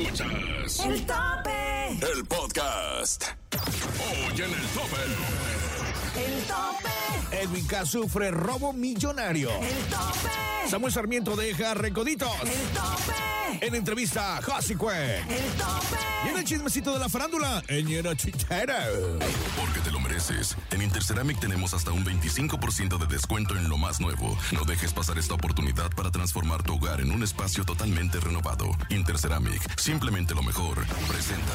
Escuchas El tope. el podcast. Hoy en el tope. El tope. Edwin K. sufre robo millonario. El tope. Samuel Sarmiento deja recoditos. El tope. En entrevista, Josicue. El tope. Y en el chismecito de la farándula, Ñera Chichera. Porque te lo mereces. En Interceramic tenemos hasta un 25% de descuento en lo más nuevo. No dejes pasar esta oportunidad para transformar tu hogar en un espacio totalmente renovado. Interceramic, simplemente lo mejor. Presenta.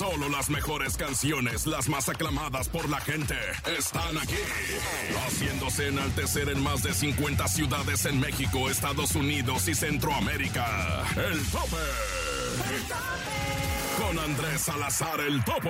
Solo las mejores canciones, las más aclamadas por la gente, están aquí. Haciéndose enaltecer en más de 50 ciudades en México, Estados Unidos y Centroamérica. El tope. Con Andrés Salazar el Topo.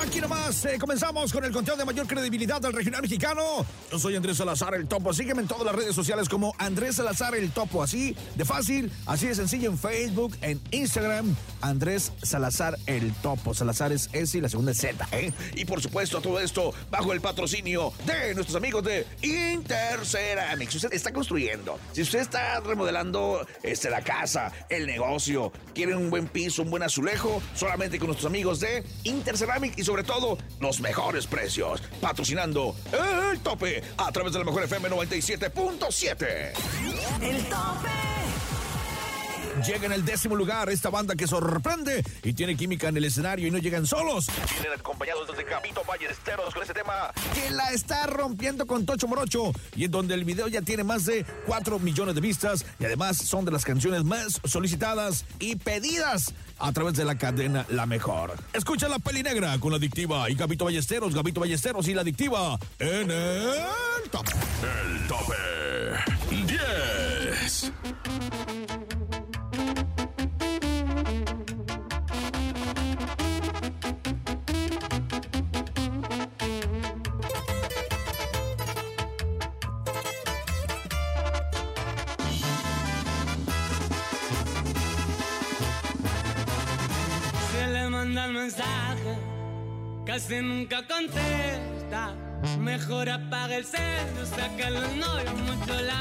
Aquí nomás eh, comenzamos con el conteo de mayor credibilidad del regional mexicano. Yo soy Andrés Salazar el Topo. Sígueme en todas las redes sociales como Andrés Salazar el Topo. Así de fácil, así de sencillo en Facebook, en Instagram. Andrés Salazar el Topo. Salazar es S y la segunda es Z. ¿eh? Y por supuesto, todo esto bajo el patrocinio de nuestros amigos de Interceramic. Si usted está construyendo, si usted está remodelando este, la casa, el negocio, quiere un buen piso, un buen azulejo, solamente con nuestros amigos de Interceramic y sobre todo los mejores precios. Patrocinando el tope a través de la mejor FM 97.7. El tope. Llega en el décimo lugar esta banda que sorprende y tiene química en el escenario y no llegan solos. Vienen acompañados desde Capito Ballesteros con este tema que la está rompiendo con Tocho Morocho y en donde el video ya tiene más de 4 millones de vistas y además son de las canciones más solicitadas y pedidas a través de la cadena La Mejor. Escucha la peli negra con la adictiva y Capito Ballesteros, Gabito Ballesteros y la adictiva en el top. El tope 10. Casi nunca contesta. Mejor apaga el cel, saca el novio mucho la.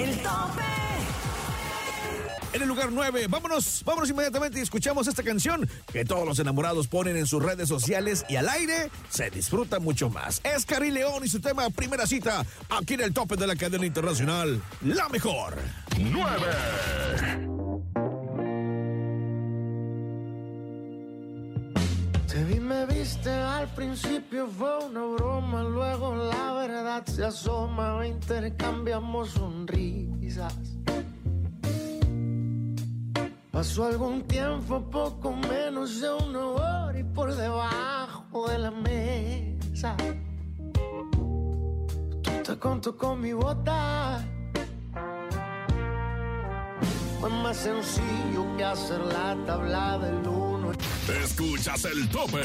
El tope. En el lugar 9, vámonos, vámonos inmediatamente y escuchamos esta canción que todos los enamorados ponen en sus redes sociales y al aire se disfruta mucho más. Es Cari León y su tema Primera Cita, aquí en el tope de la cadena internacional, La Mejor. 9. Al principio fue una broma, luego la verdad se asoma, intercambiamos sonrisas. Pasó algún tiempo, poco menos de una hora y por debajo de la mesa. Tú te contó con mi bota. Fue más sencillo que hacer la tabla del Escuchas el tope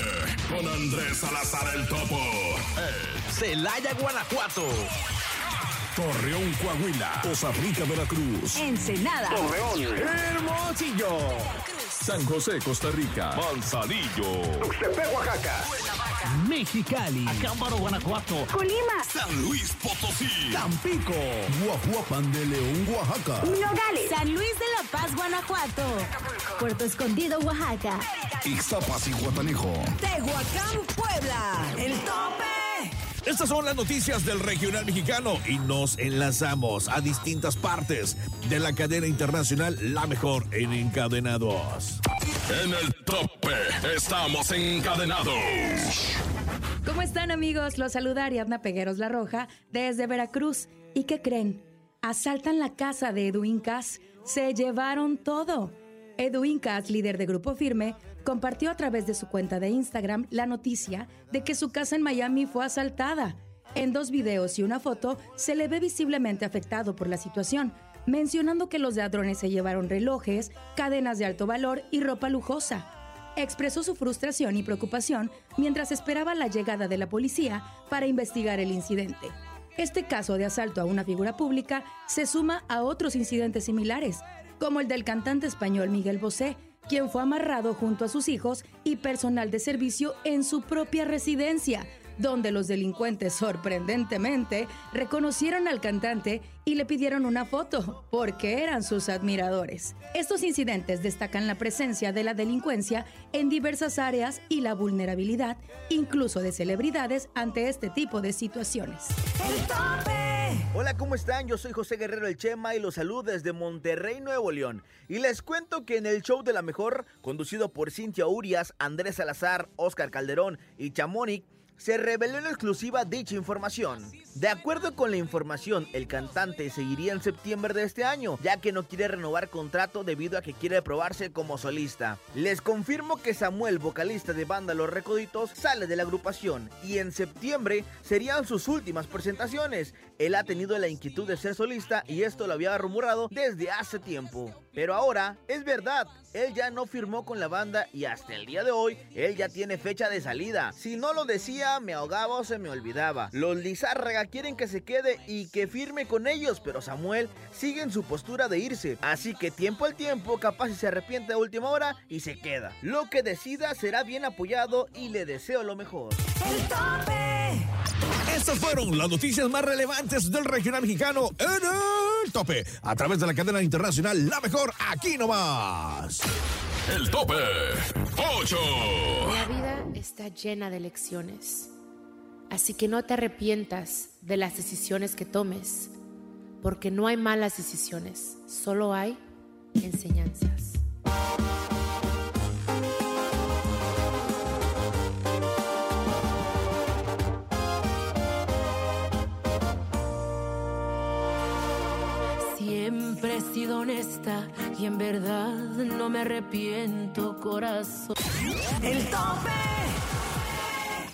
con Andrés Salazar el Topo. El Celaya, Guanajuato. Torreón, Coahuila. Costa Rica, Veracruz. Ensenada. Hermosillo. San José, Costa Rica. Manzanillo. Mexicali, Acámbaro, Guanajuato, Colima. San Luis Potosí. Tampico. Guajuapan de León, Oaxaca. Nogales. San Luis de la Paz, Guanajuato. Puerto Escondido, Oaxaca. Ixtapas y Guatanejo. Tehuacán, Puebla. El tope. Estas son las noticias del regional mexicano y nos enlazamos a distintas partes de la cadena internacional La Mejor en Encadenados. En el tope estamos encadenados. ¿Cómo están amigos? Los saluda Ariadna Pegueros La Roja desde Veracruz. ¿Y qué creen? Asaltan la casa de Edwin Cass. Se llevaron todo. Edwin Cass, líder de Grupo Firme, compartió a través de su cuenta de Instagram la noticia de que su casa en Miami fue asaltada. En dos videos y una foto se le ve visiblemente afectado por la situación, mencionando que los ladrones se llevaron relojes, cadenas de alto valor y ropa lujosa. expresó su frustración y preocupación mientras esperaba la llegada de la policía para investigar el incidente. Este caso de asalto a una figura pública se suma a otros incidentes similares, como el del cantante español Miguel Bosé, quien fue amarrado junto a sus hijos y personal de servicio en su propia residencia, donde los delincuentes sorprendentemente reconocieron al cantante y le pidieron una foto, porque eran sus admiradores. Estos incidentes destacan la presencia de la delincuencia en diversas áreas y la vulnerabilidad, incluso de celebridades, ante este tipo de situaciones. El tope. Hola, ¿cómo están? Yo soy José Guerrero El Chema y los saludo desde Monterrey, Nuevo León. Y les cuento que en el show de la mejor, conducido por Cintia Urias, Andrés Salazar, Oscar Calderón y Chamonix, se reveló en exclusiva dicha información. De acuerdo con la información, el cantante seguiría en septiembre de este año, ya que no quiere renovar contrato debido a que quiere probarse como solista. Les confirmo que Samuel, vocalista de banda Los Recoditos, sale de la agrupación y en septiembre serían sus últimas presentaciones. Él ha tenido la inquietud de ser solista y esto lo había rumorado desde hace tiempo. Pero ahora es verdad, él ya no firmó con la banda y hasta el día de hoy él ya tiene fecha de salida. Si no lo decía, me ahogaba o se me olvidaba. Los Lizárraga quieren que se quede y que firme con ellos, pero Samuel sigue en su postura de irse. Así que tiempo al tiempo, capaz si se arrepiente a última hora y se queda. Lo que decida será bien apoyado y le deseo lo mejor. El tope. Estas fueron las noticias más relevantes del regional mexicano en el tope. A través de la cadena internacional La Mejor, aquí nomás. El tope 8. La vida está llena de lecciones. Así que no te arrepientas de las decisiones que tomes, porque no hay malas decisiones, solo hay enseñanzas. Siempre he sido honesta y en verdad no me arrepiento, corazón. El tope.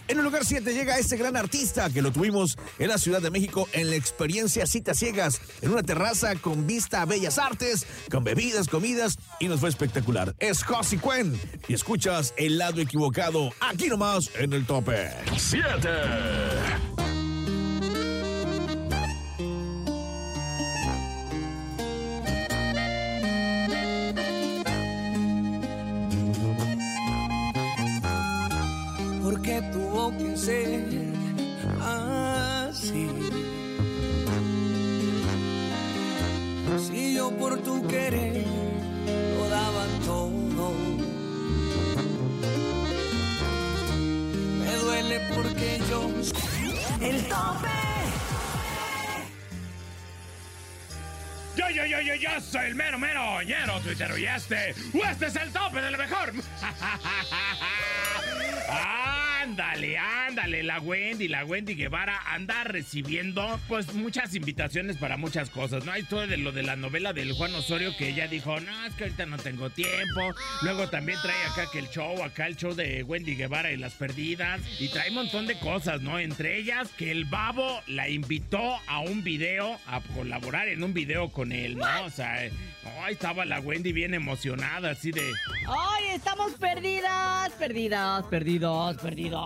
En el lugar 7 llega este gran artista que lo tuvimos en la Ciudad de México en la experiencia Citas Ciegas, en una terraza con vista a bellas artes, con bebidas, comidas y nos fue espectacular. Es Josie Cuen y escuchas el lado equivocado aquí nomás en el tope. 7. Ser así. Si yo por tu querer lo daba todo, me duele porque yo El tope. Yo, yo, yo, yo, yo soy el mero, mero, ñero, tuitero, y este, este es el tope del mejor. Ándale, ándale, la Wendy, la Wendy Guevara anda recibiendo pues muchas invitaciones para muchas cosas, ¿no? Hay todo de lo de la novela del Juan Osorio que ella dijo, no, es que ahorita no tengo tiempo. Luego también trae acá que el show, acá el show de Wendy Guevara y las perdidas. Y trae un montón de cosas, ¿no? Entre ellas que el babo la invitó a un video, a colaborar en un video con él, ¿no? O sea, ahí estaba la Wendy bien emocionada, así de... ¡Ay, estamos perdidas! Perdidas, perdidos, perdidos.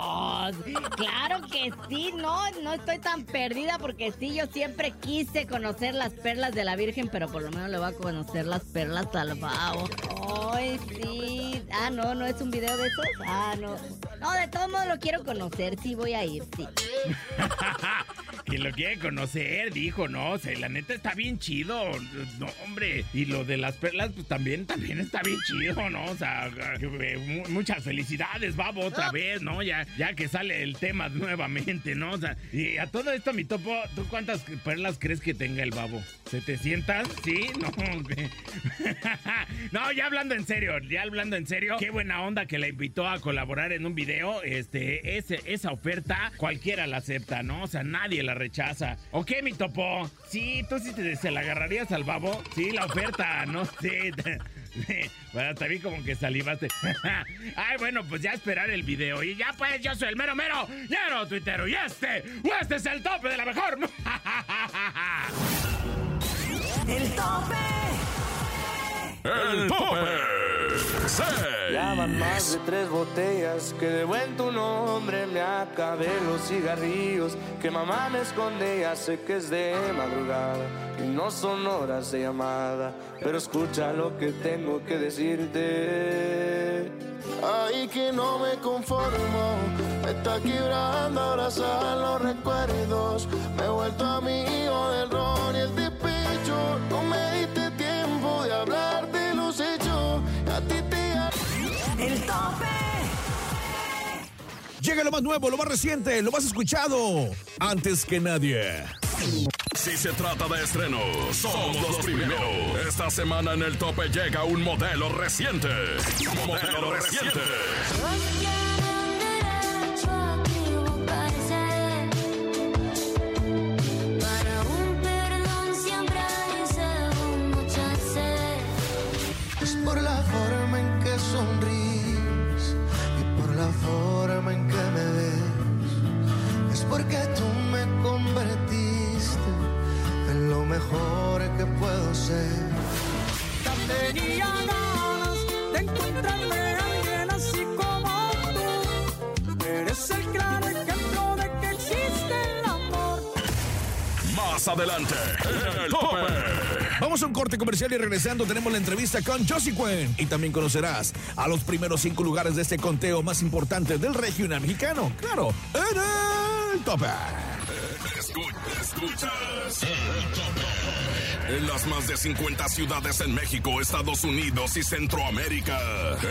Claro que sí, no, no estoy tan perdida porque sí, yo siempre quise conocer las perlas de la Virgen, pero por lo menos le voy a conocer las perlas al. ¡Ay, sí! Ah, no, no es un video de esos. Ah, no. No, de todos modos lo quiero conocer, sí, voy a ir, sí. que lo quiere conocer, dijo, no, o sea, la neta está bien chido, no, hombre, y lo de las perlas, pues también, también está bien chido, ¿no? O sea, eh, mu- muchas felicidades, babo, otra vez, ¿no? Ya, ya que sale el tema nuevamente, ¿no? O sea, y a todo esto, mi topo, ¿tú cuántas perlas crees que tenga el babo? ¿700? ¿Sí? No. no, ya hablando en serio, ya hablando en serio, qué buena onda que la invitó a colaborar en un video, este, esa oferta, cualquiera la acepta, ¿no? O sea, nadie la rechaza. ¿Ok, mi topo? Sí, tú sí te, se la agarrarías al babo. Sí, la oferta, no sé. Bueno, también como que salivaste. Ay, bueno, pues ya esperar el video. Y ya pues, yo soy el mero mero, ñero tuitero. Y este, este es el tope de la mejor. El tope. El tope Ya van más de tres botellas que de buen tu nombre me acabé los cigarrillos que mamá me esconde. Ya sé que es de madrugada y no son horas de llamada, pero escucha lo que tengo que decirte. Ay, que no me conformo, me está quebrando abrazar los recuerdos. Me he vuelto amigo del ron y el Llega lo más nuevo, lo más reciente, lo más escuchado. Antes que nadie. Si se trata de estrenos, somos los primeros. Esta semana en el tope llega un modelo reciente. Modelo reciente. Para Tenía ganas de encontrarme a alguien así como tú. Eres el claro ejemplo de que existe el amor. Más adelante, en el tope. Vamos a un corte comercial y regresando tenemos la entrevista con Josie Cuen. Y también conocerás a los primeros cinco lugares de este conteo más importante del regional mexicano. Claro, en el tope. Escu- Escuchas el tope. En las más de 50 ciudades en México, Estados Unidos y Centroamérica.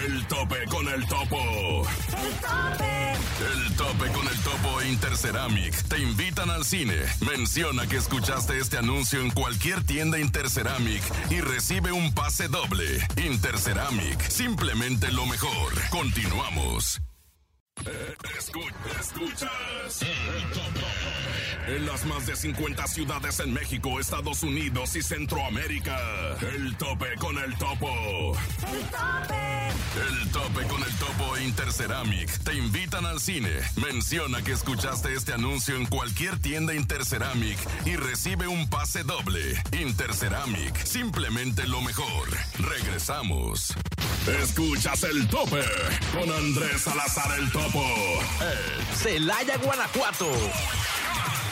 El tope con el topo. El tope. El tope con el topo e Interceramic te invitan al cine. Menciona que escuchaste este anuncio en cualquier tienda Interceramic y recibe un pase doble. Interceramic, simplemente lo mejor. Continuamos. Eh, escu- escuchas el tope. En las más de 50 ciudades en México, Estados Unidos y Centroamérica. El tope con el topo. El tope. El tope con el topo e Interceramic te invitan al cine. Menciona que escuchaste este anuncio en cualquier tienda Interceramic y recibe un pase doble. Interceramic, simplemente lo mejor. Regresamos. Escuchas el tope con Andrés Salazar el topo. Celaya, Guanajuato.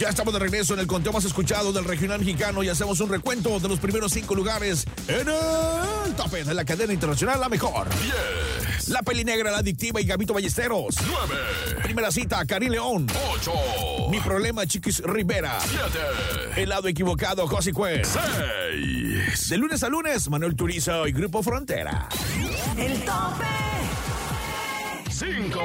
Ya estamos de regreso en el conteo más escuchado del regional mexicano y hacemos un recuento de los primeros cinco lugares en el tope de la cadena internacional La Mejor. 10, La Peli Negra, La Adictiva y Gabito Ballesteros. 9, Primera cita, Karim León. 8, Mi problema, Chiquis Rivera. 7, El lado equivocado, Josi Cuen. 6, De lunes a lunes, Manuel Turizo y Grupo Frontera. El tope. 5,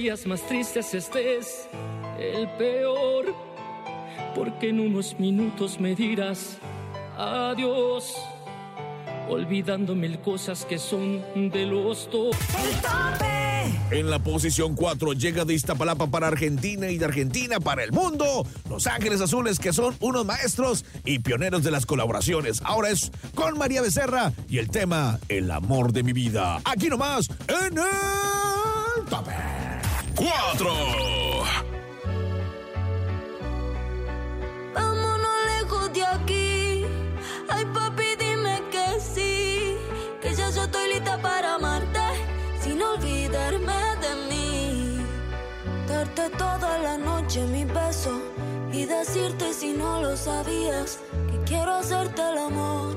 días más tristes este es el peor, porque en unos minutos me dirás adiós, olvidando mil cosas que son de los dos. El tope. En la posición 4 llega de Iztapalapa para Argentina y de Argentina para el mundo. Los Ángeles Azules, que son unos maestros y pioneros de las colaboraciones. Ahora es con María Becerra y el tema El amor de mi vida. Aquí nomás, en el tope. 4, Vámonos lejos de aquí. Ay, papi, dime que sí. Que ya yo estoy lista para amarte. Sin olvidarme de mí. Darte toda la noche mi beso. Y decirte si no lo sabías. Que quiero hacerte el amor.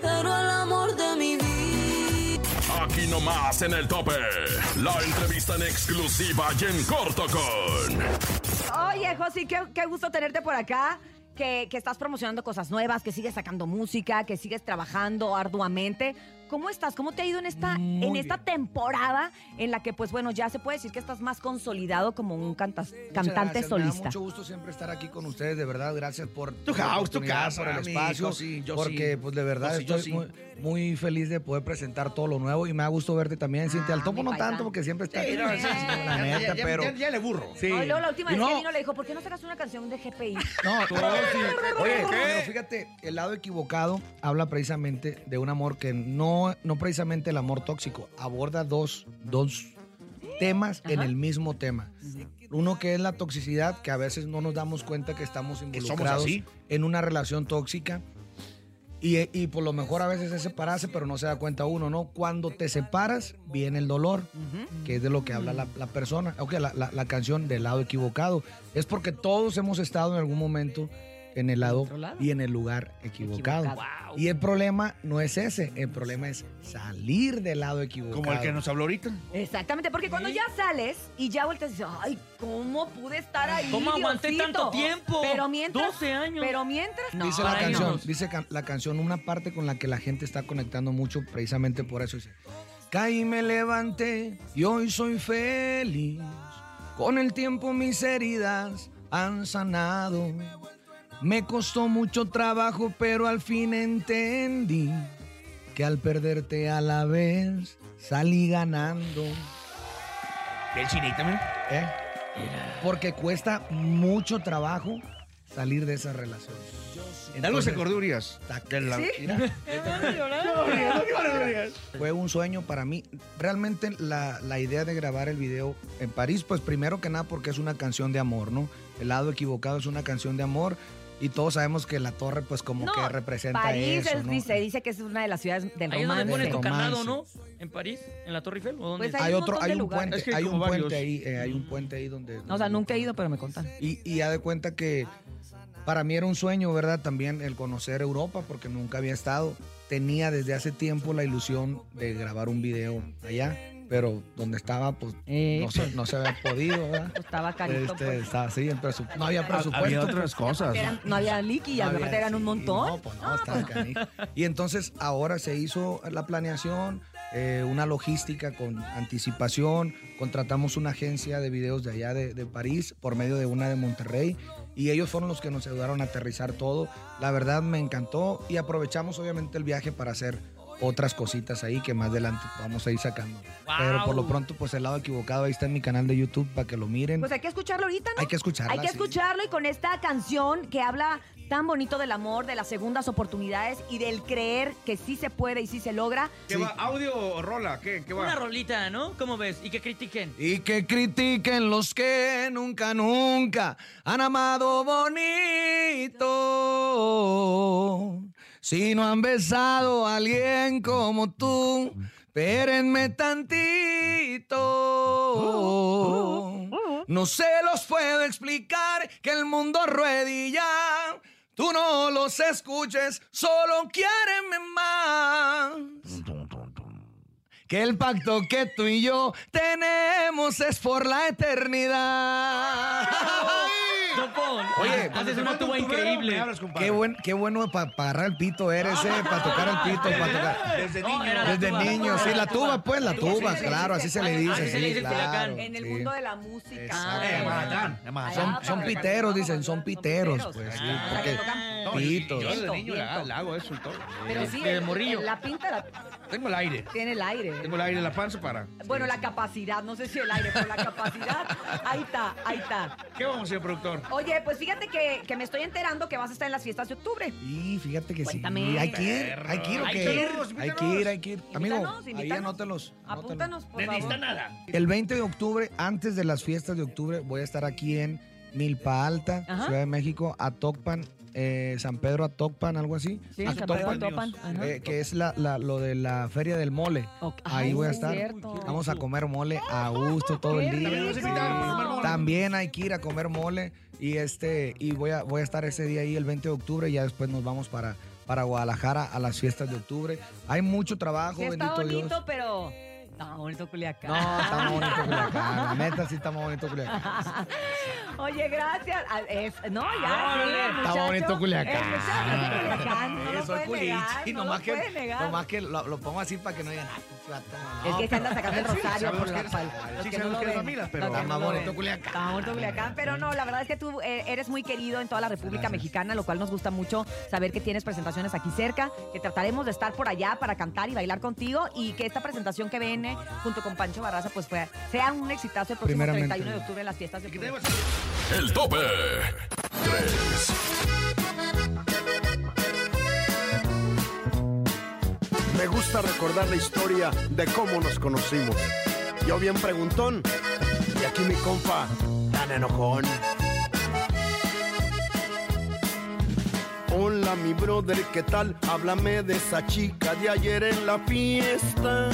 Pero el amor de mi vida. Aquí nomás en el tope. La entrevista en exclusiva y en corto con. Oye, Josi, qué, gusto tenerte por acá. que estás promocionando cosas nuevas, que sigues sacando música, que sigues trabajando arduamente. ¿Cómo estás? ¿Cómo te ha ido en esta, Muy en esta temporada en la que, pues bueno, ya se puede decir que estás más consolidado como un cantante gracias, Me da solista? mucho gusto siempre estar aquí con ustedes, de verdad, gracias por Tu house, tu casa, por el espacio, hijo, sí, yo porque sí. pues de verdad Yo sí, yo estoy sí. muy, muy feliz de poder presentar todo lo nuevo y me da gusto verte también, Cintia. Al topo no tanto porque siempre está Sí, no, sí, sí, la neta, ya- pero ya- ya le burro. Sí. Luego la última vez que no, vino le dijo, ¿por qué no sacas una canción de GPI? No, Tú. Oye, ¿Qué? pero fíjate, el lado equivocado habla precisamente de un amor que no, no precisamente el amor tóxico, aborda dos, dos temas en el mismo tema. Uno que es la toxicidad, que a veces no nos damos cuenta que estamos involucrados así. en una relación tóxica. Y, y por lo mejor a veces es separarse, pero no se da cuenta uno, ¿no? Cuando te separas, viene el dolor, que es de lo que habla la, la persona. Ok, la, la- la canción del lado equivocado. Es porque todos hemos estado en algún momento en el lado y en el lugar equivocado. Equivocado. Y el problema no es ese, el problema es salir del lado equivocado. Como el que nos habló ahorita. Exactamente, porque cuando ya sales y ya vueltas y dices, ay, ¿cómo pude estar ahí? ¿Cómo aguanté Diosito?" tanto tiempo? Pero mientras. 12 años. Pero mientras. No, dice la canción, dice la canción, una parte con la que la gente está conectando mucho, precisamente por eso dice, caí y me levanté y hoy soy feliz. Con el tiempo mis heridas han sanado. Me costó mucho trabajo, pero al fin entendí que al perderte a la vez salí ganando. El chinita, mira. ¿eh? Porque cuesta mucho trabajo salir de esa relación. De algo se acordó Urias. La- Fue un sueño para mí. Realmente la, la idea de grabar el video en París, pues primero que nada porque es una canción de amor, ¿no? El lado equivocado es una canción de amor y todos sabemos que la torre pues como No, que representa París eso, es- ¿no? dice, dice que es una de las ciudades del Ahí romance. pones tu candado, ¿no? En París, en la Torre Eiffel. ¿o dónde? Pues Hay un otro, hay un puente, Es que hay hay un puente ahí, eh, hay un puente ahí donde... O sea, nunca he ido, pero me contan. Y, y ya de cuenta que para mí era un sueño, ¿verdad? También el conocer Europa, porque nunca había estado. Tenía desde hace tiempo la ilusión de grabar un video allá, pero donde estaba, pues Eh, no, se, no se había podido, ¿verdad? pues estaba carito, Este, pues. estaba así, el presu- no había presupuesto. Había otras cosas. Eran- no había liqui y No aparte eran un montón. No, pues no, estaba canijo. Y entonces ahora se hizo la planeación, eh, una logística con anticipación, contratamos una agencia de videos de allá de, de París por medio de una de Monterrey y ellos fueron los que nos ayudaron a aterrizar todo. La verdad me encantó y aprovechamos obviamente el viaje para hacer otras cositas ahí que más adelante vamos a ir sacando. Pero por lo pronto pues el lado equivocado ahí está en mi canal de YouTube para que lo miren. Pues hay que escucharlo ahorita, ¿no? Hay que escucharla, Hay que sí. escucharlo y con esta canción que habla tan bonito del amor, de las segundas oportunidades y del creer que sí se puede y sí se logra. ¿Qué va? ¿Audio o rola? ¿Qué, qué va? Una rolita, ¿no? ¿Cómo ves? Y que critiquen. Y que critiquen los que nunca, nunca han amado bonito. Si no han besado a alguien como tú, espérenme tantito. No se los puedo explicar que el mundo ruedilla. Tú no los escuches, solo quiéreme más. Que el pacto que tú y yo tenemos es por la eternidad. Topón. Oye, haces una tuba increíble. Qué, buen, qué bueno para agarrar el pito eres, eh, para tocar el pito, para tocar. Desde No, niño. era la Desde tuba. niño, sí, la tuba, pues, la Sí, tuba, así se le claro, dice. así se le Así dice, se le sí, dice claro. En el sí. mundo de la música. Eh, eh. Son, son piteros, dicen, son piteros, pues, sí, porque No, pitos. Yo desde Viento, niño la, hago eso y todo. Pero sí, de morrillo. la pinta la- Tengo el aire. tiene el aire. Tengo el aire, la panza para. Bueno, la capacidad, no sé si el aire, pero la capacidad, ahí está, ahí está. ¿Qué vamos a hacer, productor? Oye, pues fíjate que, que me estoy enterando que vas a estar en las fiestas de octubre. Y fíjate que Cuéntame. sí, hay que ir, hay que ir, ¿o Hay qué? que ir, Hay que ir, hay que ir. Amigo, Invítanos, ahí invítanos. anótelos. anótelos. Apúntanos, por No necesita favor. nada. El 20 de octubre, antes de las fiestas de octubre, voy a estar aquí en Milpa Alta, Ajá. Ciudad de México, Atocpan, eh, San Pedro Atocpan, algo así. Sí, en San Pedro Atocpan, Topan. Ajá. eh, que es la, la- lo de la feria del mole. Ok. Ahí Ay, voy a sí estar. cierto. Vamos a comer mole a gusto todo el ¡Qué día. rico! También a mole. También hay que ir a comer mole y este y voy a voy a estar ese día ahí el 20 de octubre y ya después nos vamos para para Guadalajara a las fiestas de octubre. Hay mucho trabajo, Sí está bendito bonito, Dios. pero... Está bonito Culiacán. No, está bonito Culiacán. La neta sí está bonito Culiacán. Oye, gracias. Ah, es- no, ya. Ah, sí, el Está muchacho- bonito Culiacán. el muchacho de Culiacán, no lo soy puede negar, no nomás lo que, puede negar. nomás que lo, lo pongo así para que no digan, ah, pinche vato, no, Es que se anda sacando el Sí, rosario sabemos por que la eres- los sí, que no sabemos lo que eres ven. familia, Los pero que está no más lo bonito ven. Culiacán. Está más bonito Culiacán, pero no, la verdad es que tú eh, eres muy querido en toda la República Mexicana, lo cual nos gusta mucho saber que tienes presentaciones aquí cerca, que trataremos de estar por allá para cantar y bailar contigo y que esta presentación que viene junto con Pancho Barraza pues fue, sea un exitazo el próximo Primeramente. 31 de octubre en las fiestas de Puebla. El tope 3. Me gusta recordar la historia de cómo nos conocimos. Yo bien preguntón y aquí mi compa tan enojón. Hola mi brother, ¿qué tal? Háblame de esa chica de ayer en la fiesta.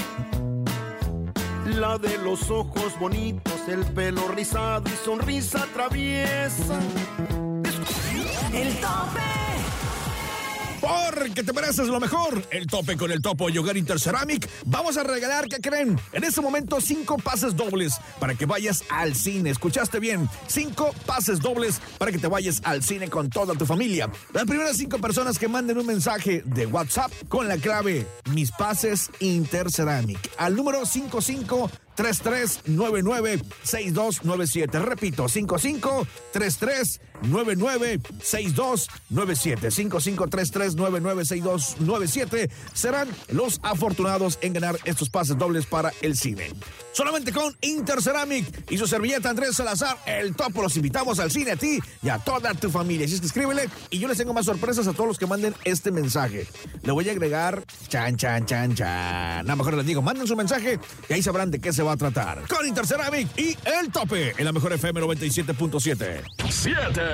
La de los ojos bonitos, el pelo rizado y sonrisa traviesa. El tope. Porque te mereces lo mejor. El tope con el topo y Hogar Interceramic. Vamos a regalar, ¿qué creen? En este momento, cinco pases dobles para que vayas al cine. ¿Escuchaste bien? Cinco pases dobles para que te vayas al cine con toda tu familia. Las primeras cinco personas que manden un mensaje de WhatsApp con la clave Mis Pases Interceramic al número 55 3399-6297. Repito, 55-3399-6297. 55-3399-6297 serán los afortunados en ganar estos pases dobles para el cine. Solamente con Interceramic y su servilleta Andrés Salazar, el topo. Los invitamos al cine a ti y a toda tu familia. Así es que escríbele y yo les tengo más sorpresas a todos los que manden este mensaje. Le voy a agregar chan, chan, chan, chan. A mejor les digo, manden su mensaje y ahí sabrán de qué se va a tratar. Con Interceramic y El Tope en la mejor FM 97.7. 7.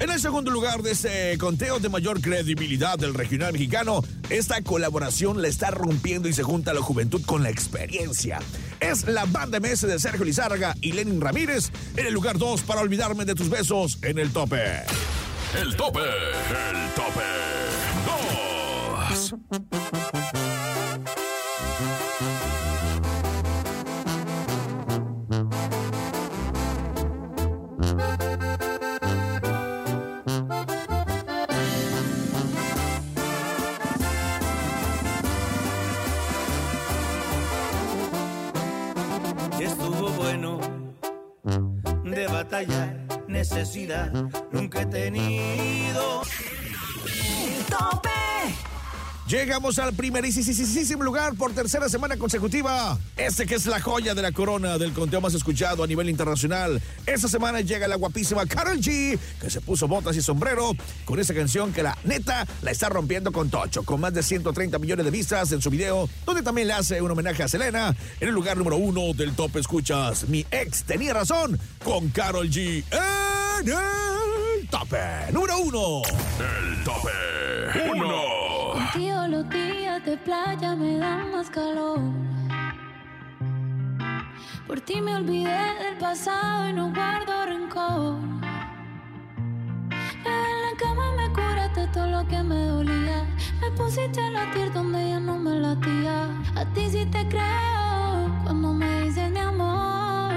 En el segundo lugar de este conteo de mayor credibilidad del regional mexicano, esta colaboración la está rompiendo y se junta la juventud con la experiencia. Es la banda MS de Sergio Lizárraga y Lenin Ramírez en el lugar 2 para olvidarme de tus besos en el tope. El tope. El tope 2. Necesidad nunca he tenido. Tope. Llegamos al primerísimo lugar por tercera semana consecutiva. Este que es la joya de la corona del conteo más escuchado a nivel internacional. Esta semana llega la guapísima Karol G, que se puso botas y sombrero con esa canción que la neta la está rompiendo con Tocho, con más de 130 millones de vistas en su video, donde también le hace un homenaje a Selena. En el lugar número uno del top escuchas, mi ex tenía razón con Karol G. En el tope número uno. El tope 1. De playa me dan más calor. Por ti me olvidé del pasado y no guardo rencor. En la cama me curaste todo lo que me dolía. Me pusiste a latir donde ya no me latía. A ti sí te creo cuando me dices mi amor.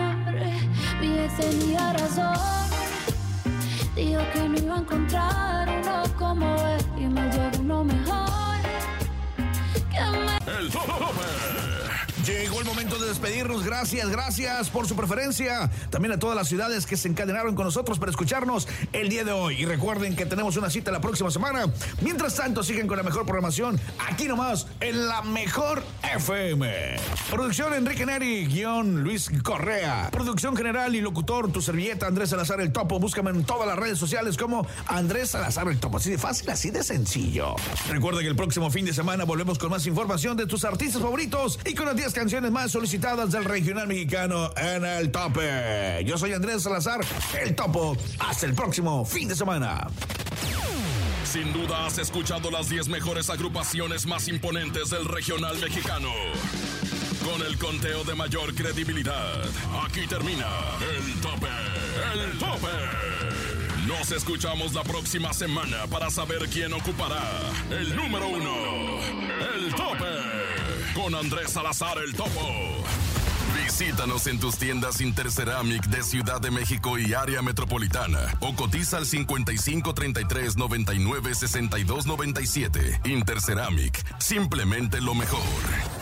Mi ex tenía razón. Dijo que no iba a encontrar de despedirnos. Gracias, gracias por su preferencia. También a todas las ciudades que se encadenaron con nosotros para escucharnos el día de hoy. Y recuerden que tenemos una cita la próxima semana. Mientras tanto, siguen con la mejor programación aquí nomás en la mejor FM. Producción Enrique Neri, guion Luis Correa. Producción general y locutor, tu servilleta Andrés Salazar el Topo. Búscame en todas las redes sociales como Andrés Salazar el Topo. Así de fácil, así de sencillo. Recuerda que el próximo fin de semana volvemos con más información de tus artistas favoritos y con las 10 canciones más solicitadas del regional mexicano en el tope. Yo soy Andrés Salazar, el Topo. Hasta el próximo fin de semana. Sin duda has escuchado las 10 mejores agrupaciones más imponentes del regional mexicano. Con el conteo de mayor credibilidad, aquí termina el tope, el tope. Nos escuchamos la próxima semana para saber quién ocupará el número uno, el tope, con Andrés Salazar el Topo. Visítanos en tus tiendas Interceramic de Ciudad de México y área metropolitana o cotiza al 55 33 99 62 97. Interceramic, simplemente lo mejor.